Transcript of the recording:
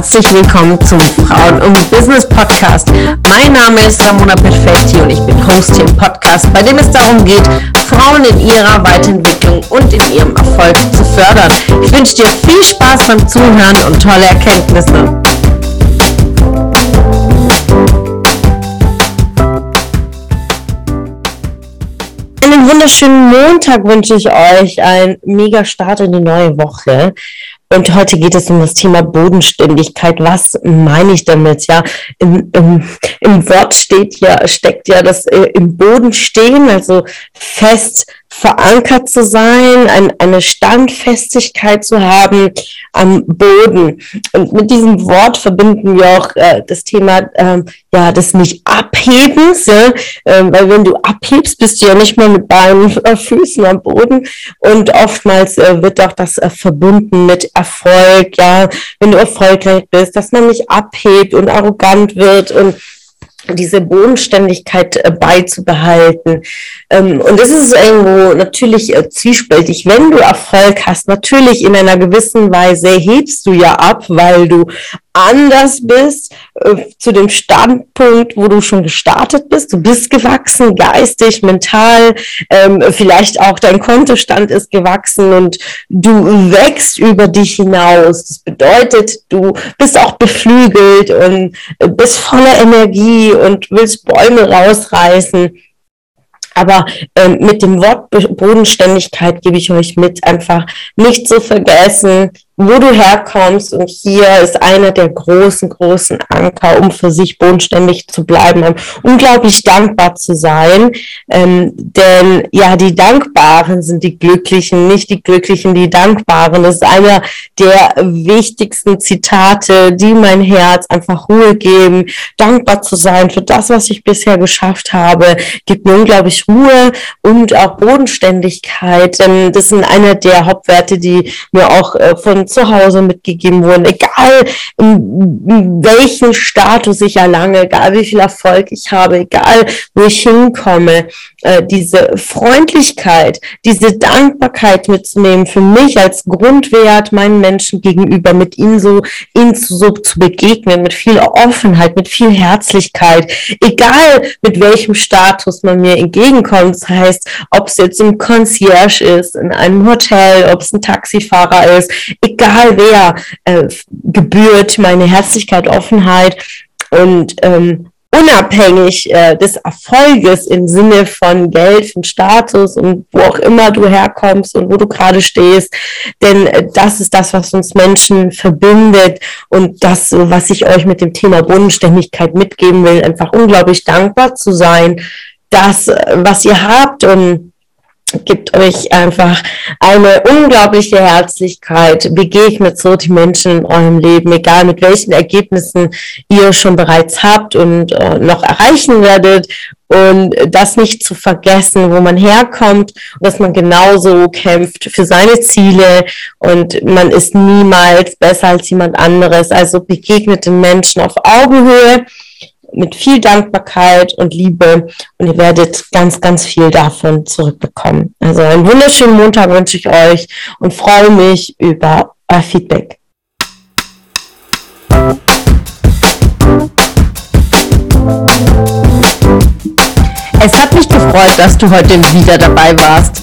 herzlich willkommen zum Frauen und Business Podcast. Mein Name ist Ramona Perfetti und ich bin Host hier im Podcast, bei dem es darum geht, Frauen in ihrer Weiterentwicklung und in ihrem Erfolg zu fördern. Ich wünsche dir viel Spaß beim Zuhören und tolle Erkenntnisse. Einen wunderschönen Montag wünsche ich euch, ein mega Start in die neue Woche. Und heute geht es um das Thema Bodenständigkeit. Was meine ich damit? Ja, im, im, im Wort steht ja, steckt ja das äh, im Boden stehen, also fest verankert zu sein, ein, eine Standfestigkeit zu haben am Boden. Und mit diesem Wort verbinden wir auch äh, das Thema ähm, ja des nicht Abhebens, ja? ähm, weil wenn du abhebst, bist du ja nicht mehr mit Beinen, äh, Füßen am Boden. Und oftmals äh, wird auch das äh, verbunden mit Erfolg, ja, wenn du erfolgreich bist, dass man nicht abhebt und arrogant wird und diese Bodenständigkeit äh, beizubehalten. Ähm, und das ist irgendwo natürlich äh, zwiespältig. Wenn du Erfolg hast, natürlich in einer gewissen Weise hebst du ja ab, weil du anders bist äh, zu dem Standpunkt, wo du schon gestartet bist. Du bist gewachsen, geistig, mental, ähm, vielleicht auch dein Kontostand ist gewachsen und du wächst über dich hinaus. Das bedeutet, du bist auch beflügelt und bist voller Energie und willst Bäume rausreißen. Aber ähm, mit dem Wort Bodenständigkeit gebe ich euch mit, einfach nicht zu vergessen, wo du herkommst. Und hier ist einer der großen, großen Anker, um für sich bodenständig zu bleiben, um unglaublich dankbar zu sein. Ähm, denn ja, die Dankbaren sind die Glücklichen, nicht die Glücklichen, die Dankbaren. Das ist einer der wichtigsten Zitate, die mein Herz einfach Ruhe geben. Dankbar zu sein für das, was ich bisher geschafft habe, gibt mir unglaublich Ruhe und auch Bodenständigkeit. Ähm, das sind einer der Hauptwerte, die mir auch äh, von zu Hause mitgegeben wurden, egal welchen Status ich erlange, egal wie viel Erfolg ich habe, egal wo ich hinkomme, äh, diese Freundlichkeit, diese Dankbarkeit mitzunehmen für mich als Grundwert meinen Menschen gegenüber, mit ihnen so, ihnen so zu begegnen, mit viel Offenheit, mit viel Herzlichkeit, egal mit welchem Status man mir entgegenkommt. Das heißt, ob es jetzt im Concierge ist, in einem Hotel, ob es ein Taxifahrer ist, egal egal wer, äh, gebührt meine Herzlichkeit, Offenheit und ähm, unabhängig äh, des Erfolges im Sinne von Geld, von Status und wo auch immer du herkommst und wo du gerade stehst. Denn äh, das ist das, was uns Menschen verbindet und das, was ich euch mit dem Thema Bodenständigkeit mitgeben will, einfach unglaublich dankbar zu sein, das, äh, was ihr habt und gibt euch einfach eine unglaubliche Herzlichkeit, begegnet so die Menschen in eurem Leben, egal mit welchen Ergebnissen ihr schon bereits habt und äh, noch erreichen werdet. Und das nicht zu vergessen, wo man herkommt dass man genauso kämpft für seine Ziele. Und man ist niemals besser als jemand anderes. Also begegnet den Menschen auf Augenhöhe mit viel Dankbarkeit und Liebe und ihr werdet ganz, ganz viel davon zurückbekommen. Also einen wunderschönen Montag wünsche ich euch und freue mich über euer Feedback. Es hat mich gefreut, dass du heute wieder dabei warst.